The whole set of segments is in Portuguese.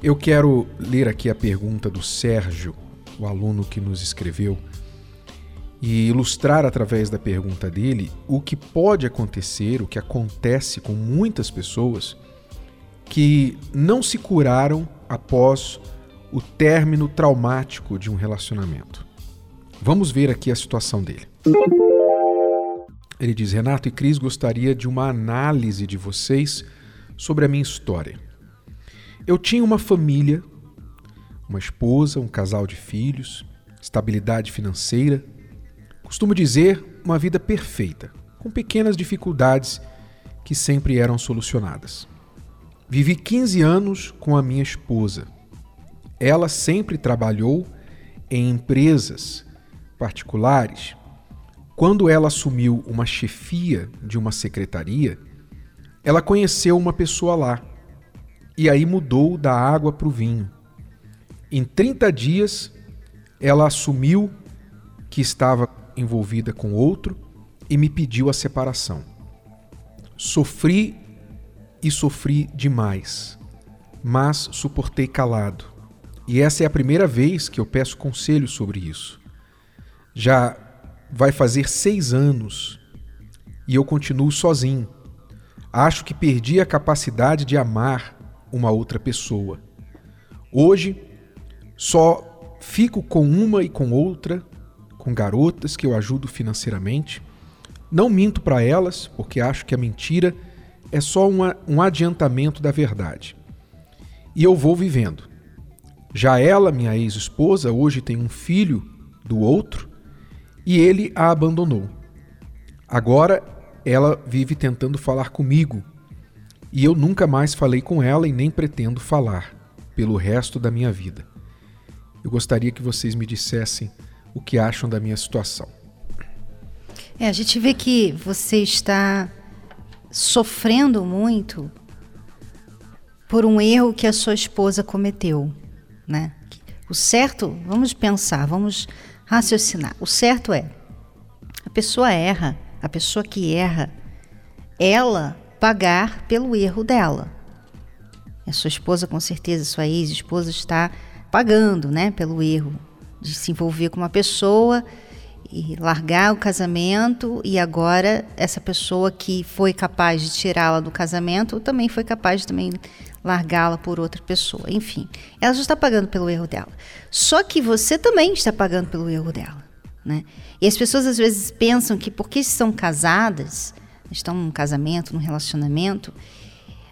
Eu quero ler aqui a pergunta do Sérgio, o aluno que nos escreveu e ilustrar através da pergunta dele o que pode acontecer, o que acontece com muitas pessoas que não se curaram após o término traumático de um relacionamento. Vamos ver aqui a situação dele. Ele diz: Renato e Cris, gostaria de uma análise de vocês sobre a minha história. Eu tinha uma família, uma esposa, um casal de filhos, estabilidade financeira, Costumo dizer uma vida perfeita, com pequenas dificuldades que sempre eram solucionadas. Vivi 15 anos com a minha esposa. Ela sempre trabalhou em empresas particulares. Quando ela assumiu uma chefia de uma secretaria, ela conheceu uma pessoa lá e aí mudou da água para o vinho. Em 30 dias, ela assumiu que estava envolvida com outro e me pediu a separação. Sofri e sofri demais, mas suportei calado. E essa é a primeira vez que eu peço conselho sobre isso. Já vai fazer seis anos e eu continuo sozinho. Acho que perdi a capacidade de amar uma outra pessoa. Hoje só fico com uma e com outra com garotas que eu ajudo financeiramente. Não minto para elas, porque acho que a mentira é só uma, um adiantamento da verdade. E eu vou vivendo. Já ela, minha ex-esposa, hoje tem um filho do outro e ele a abandonou. Agora ela vive tentando falar comigo e eu nunca mais falei com ela e nem pretendo falar pelo resto da minha vida. Eu gostaria que vocês me dissessem o que acham da minha situação. É, a gente vê que você está sofrendo muito por um erro que a sua esposa cometeu, né? O certo, vamos pensar, vamos raciocinar. O certo é a pessoa erra, a pessoa que erra, ela pagar pelo erro dela. A sua esposa, com certeza, sua ex-esposa está pagando, né, pelo erro de se envolver com uma pessoa e largar o casamento e agora essa pessoa que foi capaz de tirá-la do casamento também foi capaz de também largá-la por outra pessoa. Enfim, ela já está pagando pelo erro dela. Só que você também está pagando pelo erro dela, né? E as pessoas às vezes pensam que porque estão casadas, estão num casamento, num relacionamento,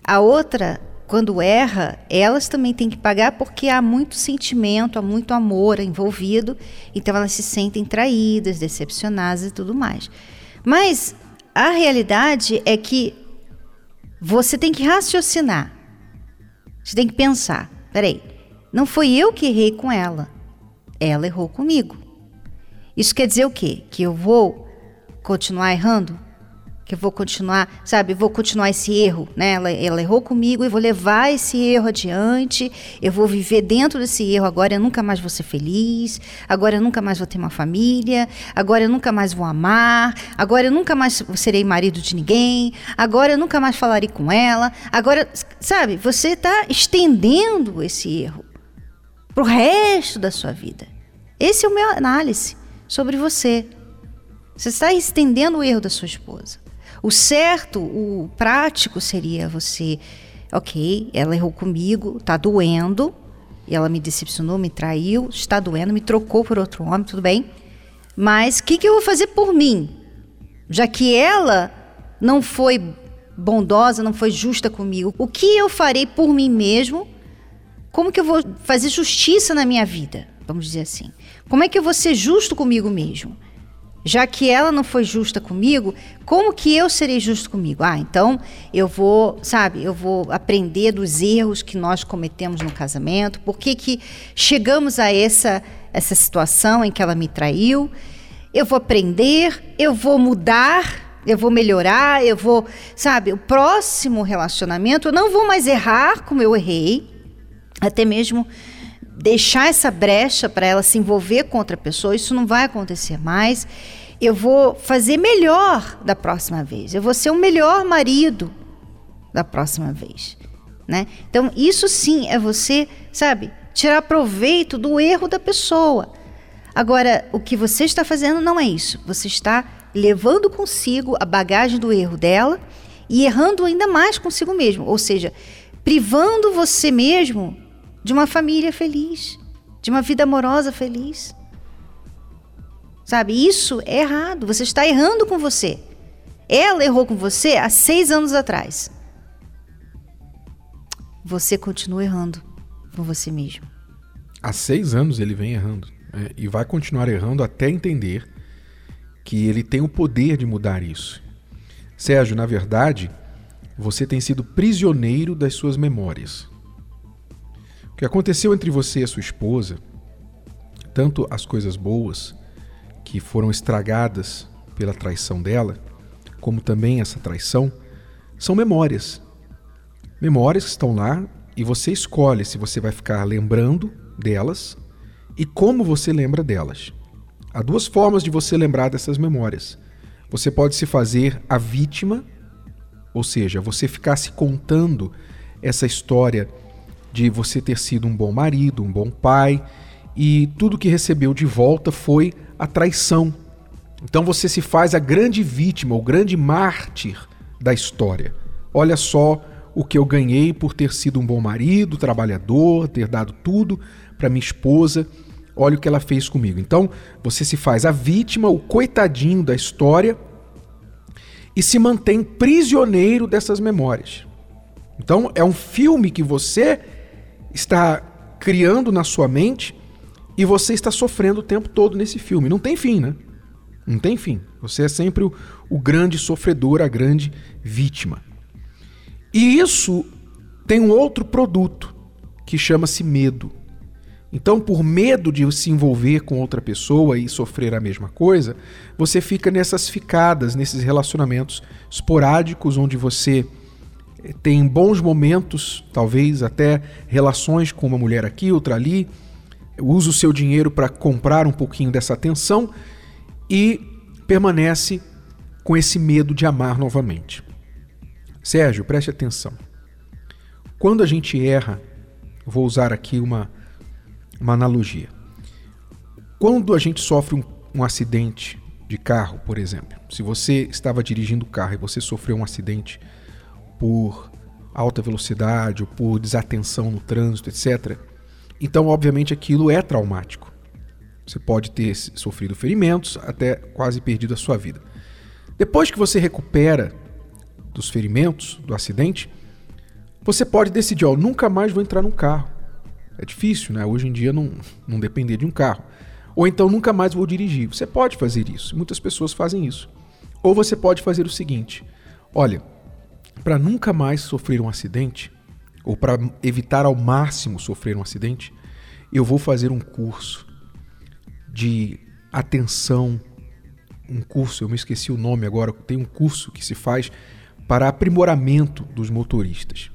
a outra quando erra, elas também têm que pagar porque há muito sentimento, há muito amor envolvido, então elas se sentem traídas, decepcionadas e tudo mais. Mas a realidade é que você tem que raciocinar. Você tem que pensar: peraí, não foi eu que errei com ela, ela errou comigo. Isso quer dizer o quê? Que eu vou continuar errando? Que eu vou continuar, sabe, vou continuar esse erro, né? Ela, ela errou comigo e vou levar esse erro adiante. Eu vou viver dentro desse erro. Agora eu nunca mais vou ser feliz. Agora eu nunca mais vou ter uma família. Agora eu nunca mais vou amar. Agora eu nunca mais serei marido de ninguém. Agora eu nunca mais falarei com ela. Agora, sabe, você está estendendo esse erro para o resto da sua vida. Esse é o meu análise sobre você. Você está estendendo o erro da sua esposa. O certo, o prático seria você, ok, ela errou comigo, tá doendo, e ela me decepcionou, me traiu, está doendo, me trocou por outro homem, tudo bem. Mas o que, que eu vou fazer por mim? Já que ela não foi bondosa, não foi justa comigo, o que eu farei por mim mesmo? Como que eu vou fazer justiça na minha vida? Vamos dizer assim. Como é que eu vou ser justo comigo mesmo? Já que ela não foi justa comigo, como que eu serei justo comigo? Ah, então eu vou, sabe, eu vou aprender dos erros que nós cometemos no casamento, por que que chegamos a essa, essa situação em que ela me traiu. Eu vou aprender, eu vou mudar, eu vou melhorar, eu vou, sabe, o próximo relacionamento eu não vou mais errar como eu errei, até mesmo deixar essa brecha para ela se envolver com outra pessoa, isso não vai acontecer mais. Eu vou fazer melhor da próxima vez. Eu vou ser o melhor marido da próxima vez, né? Então, isso sim é você, sabe, tirar proveito do erro da pessoa. Agora, o que você está fazendo não é isso. Você está levando consigo a bagagem do erro dela e errando ainda mais consigo mesmo, ou seja, privando você mesmo de uma família feliz, de uma vida amorosa feliz. Sabe, isso é errado. Você está errando com você. Ela errou com você há seis anos atrás. Você continua errando com você mesmo. Há seis anos ele vem errando. Né? E vai continuar errando até entender que ele tem o poder de mudar isso. Sérgio, na verdade, você tem sido prisioneiro das suas memórias. O que aconteceu entre você e a sua esposa, tanto as coisas boas que foram estragadas pela traição dela, como também essa traição, são memórias. Memórias que estão lá e você escolhe se você vai ficar lembrando delas e como você lembra delas. Há duas formas de você lembrar dessas memórias. Você pode se fazer a vítima, ou seja, você ficar se contando essa história de você ter sido um bom marido, um bom pai, e tudo que recebeu de volta foi a traição. Então você se faz a grande vítima, o grande mártir da história. Olha só o que eu ganhei por ter sido um bom marido, trabalhador, ter dado tudo para minha esposa. Olha o que ela fez comigo. Então você se faz a vítima, o coitadinho da história e se mantém prisioneiro dessas memórias. Então é um filme que você está criando na sua mente e você está sofrendo o tempo todo nesse filme. Não tem fim, né? Não tem fim. Você é sempre o, o grande sofredor, a grande vítima. E isso tem um outro produto que chama-se medo. Então, por medo de se envolver com outra pessoa e sofrer a mesma coisa, você fica nessas ficadas, nesses relacionamentos esporádicos onde você tem bons momentos, talvez até relações com uma mulher aqui, outra ali, usa o seu dinheiro para comprar um pouquinho dessa atenção e permanece com esse medo de amar novamente. Sérgio, preste atenção. Quando a gente erra, vou usar aqui uma, uma analogia. Quando a gente sofre um, um acidente de carro, por exemplo, se você estava dirigindo o carro e você sofreu um acidente, por alta velocidade ou por desatenção no trânsito, etc. Então, obviamente, aquilo é traumático. Você pode ter sofrido ferimentos, até quase perdido a sua vida. Depois que você recupera dos ferimentos, do acidente, você pode decidir, ó, nunca mais vou entrar num carro. É difícil, né? Hoje em dia não, não depender de um carro. Ou então nunca mais vou dirigir. Você pode fazer isso. Muitas pessoas fazem isso. Ou você pode fazer o seguinte: olha, para nunca mais sofrer um acidente, ou para evitar ao máximo sofrer um acidente, eu vou fazer um curso de atenção, um curso, eu me esqueci o nome agora, tem um curso que se faz para aprimoramento dos motoristas.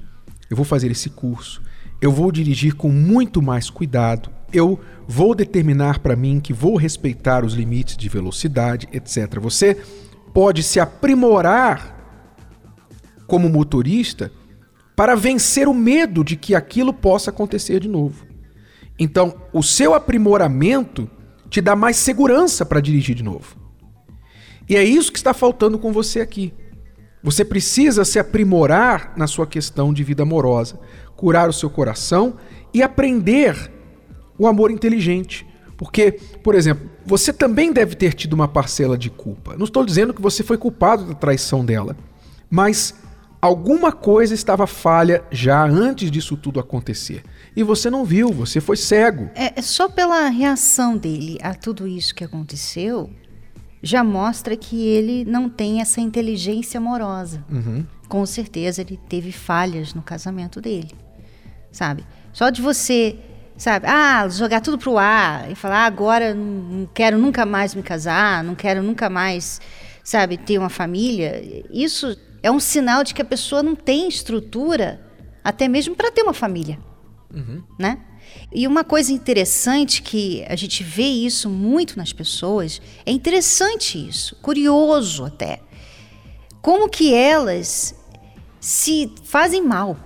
Eu vou fazer esse curso, eu vou dirigir com muito mais cuidado, eu vou determinar para mim que vou respeitar os limites de velocidade, etc. Você pode se aprimorar como motorista para vencer o medo de que aquilo possa acontecer de novo. Então, o seu aprimoramento te dá mais segurança para dirigir de novo. E é isso que está faltando com você aqui. Você precisa se aprimorar na sua questão de vida amorosa, curar o seu coração e aprender o amor inteligente. Porque, por exemplo, você também deve ter tido uma parcela de culpa. Não estou dizendo que você foi culpado da traição dela, mas alguma coisa estava falha já antes disso tudo acontecer. E você não viu, você foi cego. É, é só pela reação dele a tudo isso que aconteceu, já mostra que ele não tem essa inteligência amorosa. Uhum. Com certeza ele teve falhas no casamento dele, sabe? Só de você, sabe, ah, jogar tudo pro ar e falar, ah, agora não quero nunca mais me casar, não quero nunca mais, sabe, ter uma família, isso é um sinal de que a pessoa não tem estrutura até mesmo para ter uma família, uhum. né? E uma coisa interessante que a gente vê isso muito nas pessoas, é interessante isso, curioso até. Como que elas se fazem mal.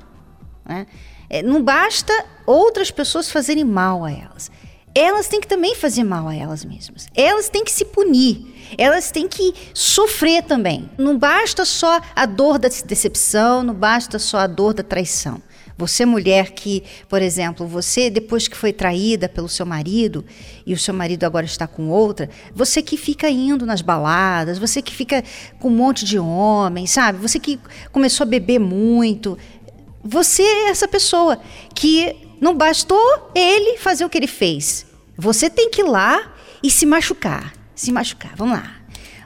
Né? É, não basta outras pessoas fazerem mal a elas. Elas têm que também fazer mal a elas mesmas. Elas têm que se punir. Elas têm que sofrer também. Não basta só a dor da decepção, não basta só a dor da traição. Você, mulher que, por exemplo, você, depois que foi traída pelo seu marido e o seu marido agora está com outra, você que fica indo nas baladas, você que fica com um monte de homens, sabe? Você que começou a beber muito. Você é essa pessoa que não bastou ele fazer o que ele fez. Você tem que ir lá e se machucar. Se machucar. Vamos lá.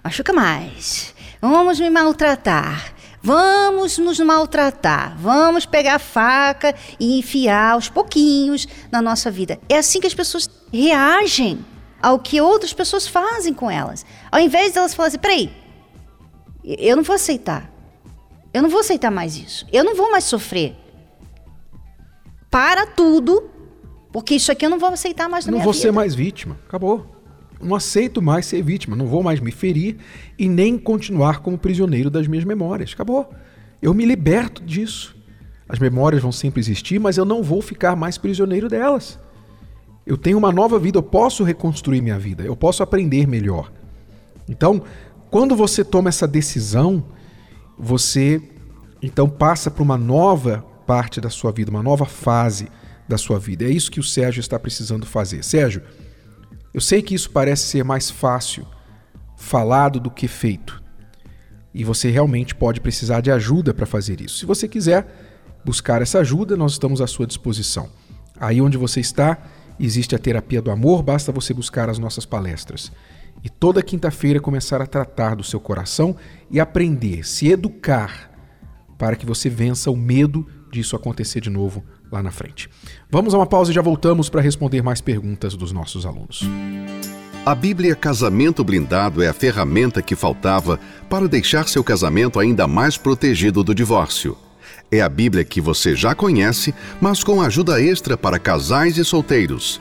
Machuca mais. Vamos me maltratar. Vamos nos maltratar, vamos pegar a faca e enfiar aos pouquinhos na nossa vida. É assim que as pessoas reagem ao que outras pessoas fazem com elas. Ao invés de elas falarem assim, peraí, eu não vou aceitar. Eu não vou aceitar mais isso. Eu não vou mais sofrer. Para tudo, porque isso aqui eu não vou aceitar mais na não minha vou vida. ser mais vítima. Acabou não aceito mais ser vítima, não vou mais me ferir e nem continuar como prisioneiro das minhas memórias. Acabou. Eu me liberto disso. As memórias vão sempre existir, mas eu não vou ficar mais prisioneiro delas. Eu tenho uma nova vida, eu posso reconstruir minha vida, eu posso aprender melhor. Então, quando você toma essa decisão, você então passa para uma nova parte da sua vida, uma nova fase da sua vida. É isso que o Sérgio está precisando fazer. Sérgio, eu sei que isso parece ser mais fácil falado do que feito. E você realmente pode precisar de ajuda para fazer isso. Se você quiser buscar essa ajuda, nós estamos à sua disposição. Aí onde você está, existe a terapia do amor, basta você buscar as nossas palestras. E toda quinta-feira começar a tratar do seu coração e aprender, se educar, para que você vença o medo disso acontecer de novo lá na frente. Vamos a uma pausa e já voltamos para responder mais perguntas dos nossos alunos. A Bíblia Casamento Blindado é a ferramenta que faltava para deixar seu casamento ainda mais protegido do divórcio. É a Bíblia que você já conhece, mas com ajuda extra para casais e solteiros.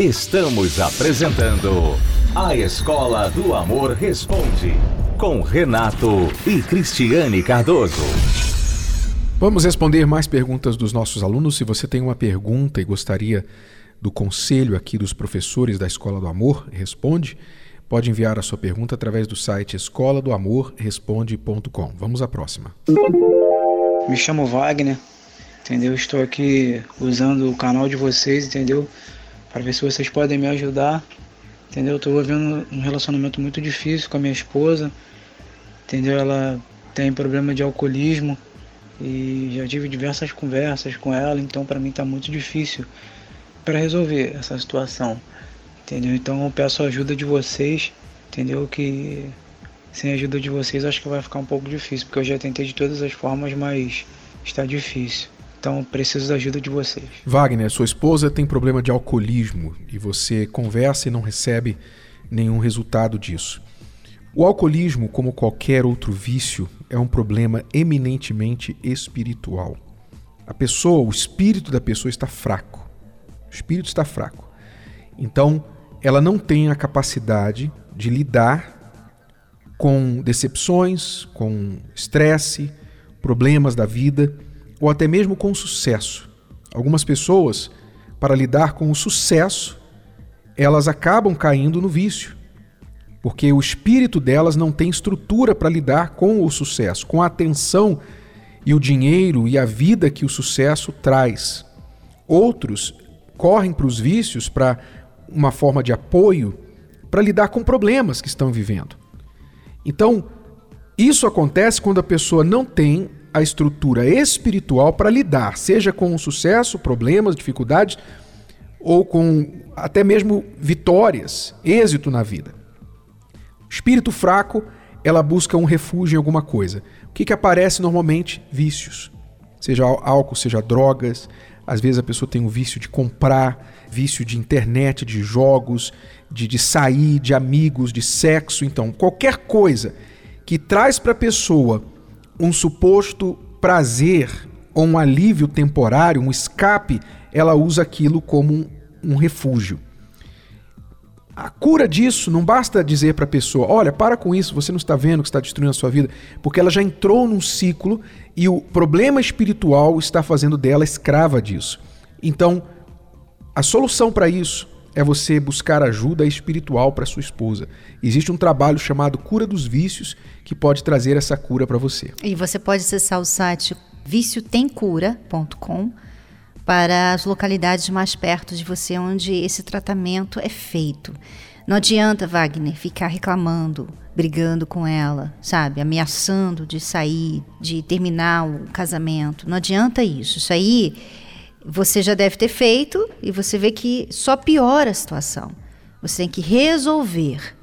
Estamos apresentando A Escola do Amor Responde, com Renato e Cristiane Cardoso. Vamos responder mais perguntas dos nossos alunos. Se você tem uma pergunta e gostaria do conselho aqui dos professores da Escola do Amor Responde, pode enviar a sua pergunta através do site escola do amor responde.com. Vamos à próxima. Me chamo Wagner, entendeu? Estou aqui usando o canal de vocês, entendeu? Para ver se vocês podem me ajudar, entendeu? Estou vivendo um relacionamento muito difícil com a minha esposa, entendeu? Ela tem problema de alcoolismo e já tive diversas conversas com ela, então para mim está muito difícil para resolver essa situação, entendeu? Então eu peço a ajuda de vocês, entendeu? Que sem a ajuda de vocês acho que vai ficar um pouco difícil, porque eu já tentei de todas as formas, mas está difícil. Então preciso da ajuda de vocês. Wagner, sua esposa tem problema de alcoolismo e você conversa e não recebe nenhum resultado disso. O alcoolismo, como qualquer outro vício, é um problema eminentemente espiritual. A pessoa, o espírito da pessoa está fraco. O espírito está fraco. Então, ela não tem a capacidade de lidar com decepções, com estresse, problemas da vida ou até mesmo com sucesso. Algumas pessoas, para lidar com o sucesso, elas acabam caindo no vício porque o espírito delas não tem estrutura para lidar com o sucesso, com a atenção e o dinheiro e a vida que o sucesso traz. Outros correm para os vícios para uma forma de apoio para lidar com problemas que estão vivendo. Então, isso acontece quando a pessoa não tem a estrutura espiritual para lidar, seja com sucesso, problemas, dificuldades ou com até mesmo vitórias, êxito na vida. Espírito fraco, ela busca um refúgio em alguma coisa. O que, que aparece normalmente? Vícios. Seja álcool, seja drogas. Às vezes a pessoa tem o vício de comprar, vício de internet, de jogos, de, de sair, de amigos, de sexo. Então, qualquer coisa que traz para a pessoa um suposto prazer ou um alívio temporário, um escape, ela usa aquilo como um, um refúgio. A cura disso não basta dizer para a pessoa: olha, para com isso, você não está vendo que está destruindo a sua vida, porque ela já entrou num ciclo e o problema espiritual está fazendo dela escrava disso. Então, a solução para isso é você buscar ajuda espiritual para sua esposa. Existe um trabalho chamado Cura dos Vícios que pode trazer essa cura para você. E você pode acessar o site viciotemcura.com para as localidades mais perto de você onde esse tratamento é feito. Não adianta, Wagner, ficar reclamando, brigando com ela, sabe? Ameaçando de sair, de terminar o casamento. Não adianta isso. Isso aí você já deve ter feito e você vê que só piora a situação. Você tem que resolver.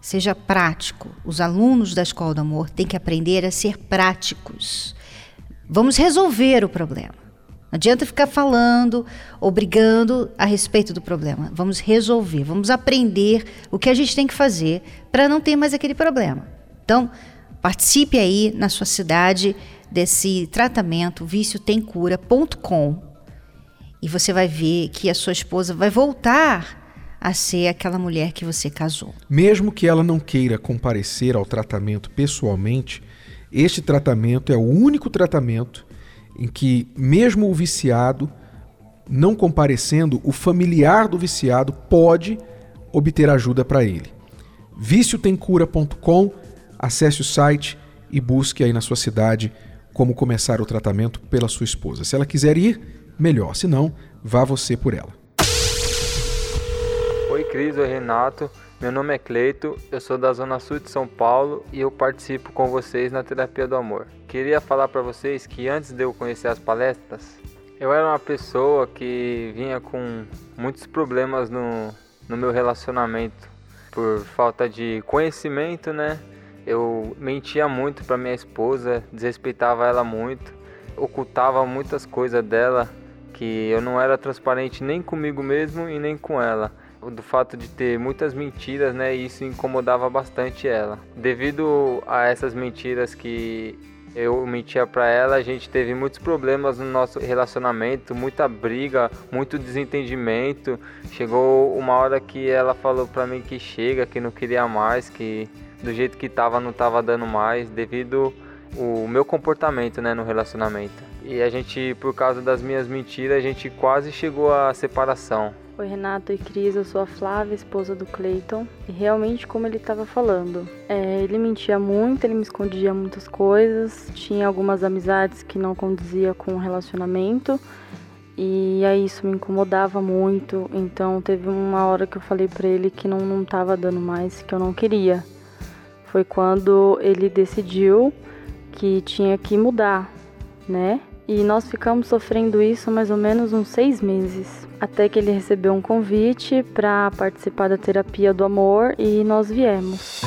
Seja prático. Os alunos da Escola do Amor têm que aprender a ser práticos. Vamos resolver o problema. Não adianta ficar falando ou brigando a respeito do problema. Vamos resolver, vamos aprender o que a gente tem que fazer para não ter mais aquele problema. Então, participe aí na sua cidade desse tratamento viciotemcura.com e você vai ver que a sua esposa vai voltar a ser aquela mulher que você casou. Mesmo que ela não queira comparecer ao tratamento pessoalmente, este tratamento é o único tratamento em que, mesmo o viciado não comparecendo, o familiar do viciado pode obter ajuda para ele. Viciotemcura.com, acesse o site e busque aí na sua cidade como começar o tratamento pela sua esposa. Se ela quiser ir, melhor, se não, vá você por ela. Oi Cris, oi Renato, meu nome é Cleito, eu sou da Zona Sul de São Paulo e eu participo com vocês na Terapia do Amor. Queria falar para vocês que antes de eu conhecer as palestras, eu era uma pessoa que vinha com muitos problemas no, no meu relacionamento por falta de conhecimento, né? Eu mentia muito para minha esposa, desrespeitava ela muito, ocultava muitas coisas dela que eu não era transparente nem comigo mesmo e nem com ela do fato de ter muitas mentiras, né? E isso incomodava bastante ela. Devido a essas mentiras que eu mentia para ela, a gente teve muitos problemas no nosso relacionamento, muita briga, muito desentendimento. Chegou uma hora que ela falou para mim que chega, que não queria mais, que do jeito que tava não tava dando mais, devido o meu comportamento, né, no relacionamento. E a gente, por causa das minhas mentiras, a gente quase chegou à separação. Oi, Renato e Cris, eu sou a Flávia, esposa do Clayton. E realmente, como ele estava falando, é, ele mentia muito, ele me escondia muitas coisas, tinha algumas amizades que não conduzia com o relacionamento. E aí isso me incomodava muito. Então teve uma hora que eu falei para ele que não, não dando mais, que eu não queria. Foi quando ele decidiu que tinha que mudar, né? E nós ficamos sofrendo isso mais ou menos uns seis meses, até que ele recebeu um convite para participar da terapia do amor e nós viemos.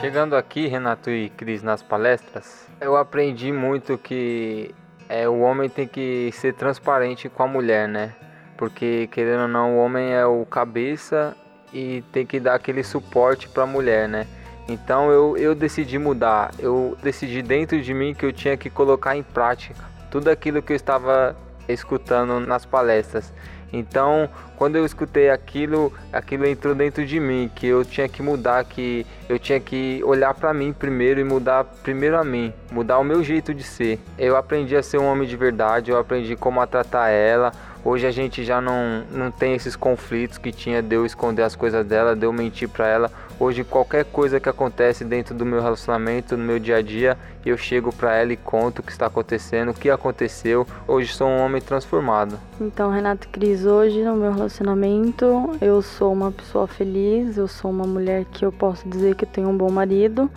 Chegando aqui, Renato e Cris, nas palestras, eu aprendi muito que é, o homem tem que ser transparente com a mulher, né? Porque, querendo ou não, o homem é o cabeça e tem que dar aquele suporte para a mulher, né? Então eu, eu decidi mudar, eu decidi dentro de mim que eu tinha que colocar em prática tudo aquilo que eu estava escutando nas palestras. Então, quando eu escutei aquilo, aquilo entrou dentro de mim, que eu tinha que mudar, que eu tinha que olhar para mim primeiro e mudar primeiro a mim, mudar o meu jeito de ser. Eu aprendi a ser um homem de verdade, eu aprendi como a tratar ela. Hoje a gente já não, não tem esses conflitos que tinha de eu esconder as coisas dela, de eu mentir para ela. Hoje qualquer coisa que acontece dentro do meu relacionamento, no meu dia a dia, eu chego para ela e conto o que está acontecendo, o que aconteceu. Hoje sou um homem transformado. Então, Renato Cris, hoje no meu relacionamento, eu sou uma pessoa feliz, eu sou uma mulher que eu posso dizer que tenho um bom marido,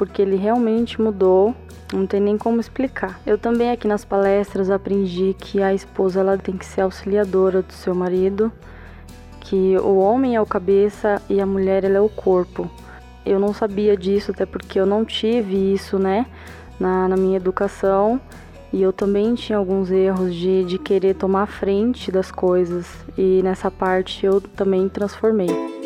porque ele realmente mudou. Não tem nem como explicar. Eu também aqui nas palestras aprendi que a esposa ela tem que ser auxiliadora do seu marido, que o homem é o cabeça e a mulher ela é o corpo. Eu não sabia disso até porque eu não tive isso, né, na, na minha educação. E eu também tinha alguns erros de, de querer tomar frente das coisas. E nessa parte eu também transformei.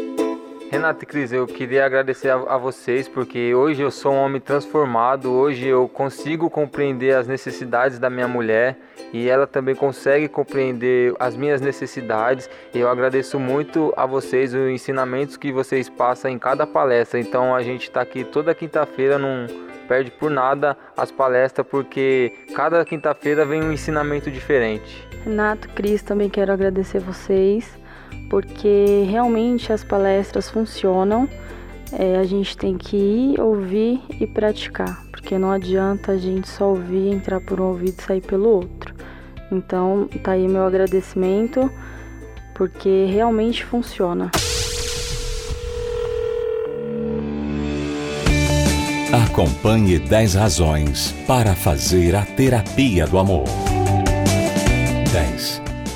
Renato e Cris, eu queria agradecer a, a, vocês porque hoje eu sou um homem transformado, hoje eu consigo compreender as necessidades da minha mulher e ela também consegue compreender as minhas necessidades. Eu agradeço muito a vocês os ensinamentos que vocês passam em cada palestra. Então a gente está aqui toda quinta-feira, não perde por nada as palestras porque cada quinta-feira vem um ensinamento diferente. Renato, Cris, também quero agradecer vocês porque realmente as palestras funcionam. É, a gente tem que ir, ouvir e praticar, porque não adianta a gente só ouvir, entrar por um ouvido e sair pelo outro. Então, tá aí meu agradecimento, porque realmente funciona. Acompanhe 10 razões para fazer a terapia do amor. 10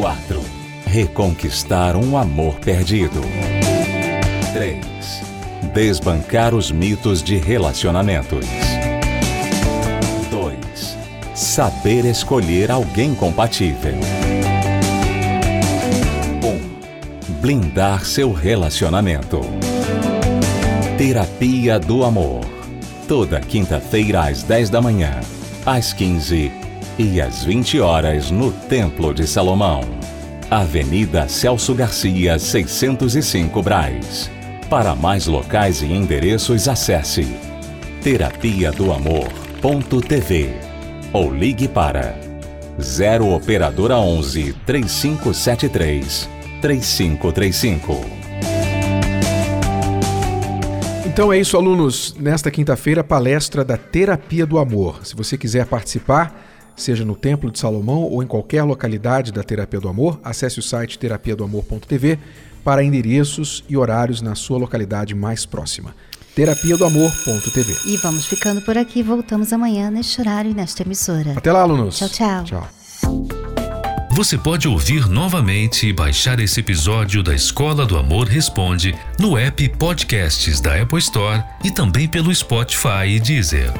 4. Reconquistar um amor perdido. 3. Desbancar os mitos de relacionamentos. 2. Saber escolher alguém compatível. 1. Blindar seu relacionamento. Terapia do Amor. Toda quinta-feira às 10 da manhã, às 15 e às 20 horas no Templo de Salomão. Avenida Celso Garcia, 605 Braz. Para mais locais e endereços, acesse terapia do amor.tv ou ligue para 0 operadora 11 3573 3535. Então é isso, alunos. Nesta quinta-feira, palestra da Terapia do Amor. Se você quiser participar, seja no Templo de Salomão ou em qualquer localidade da Terapia do Amor, acesse o site terapia do amor.tv para endereços e horários na sua localidade mais próxima. Terapia do Amor.tv. E vamos ficando por aqui. Voltamos amanhã neste horário e nesta emissora. Até lá, alunos. Tchau, tchau. Tchau. Você pode ouvir novamente e baixar esse episódio da Escola do Amor Responde no app Podcasts da Apple Store e também pelo Spotify e Deezer.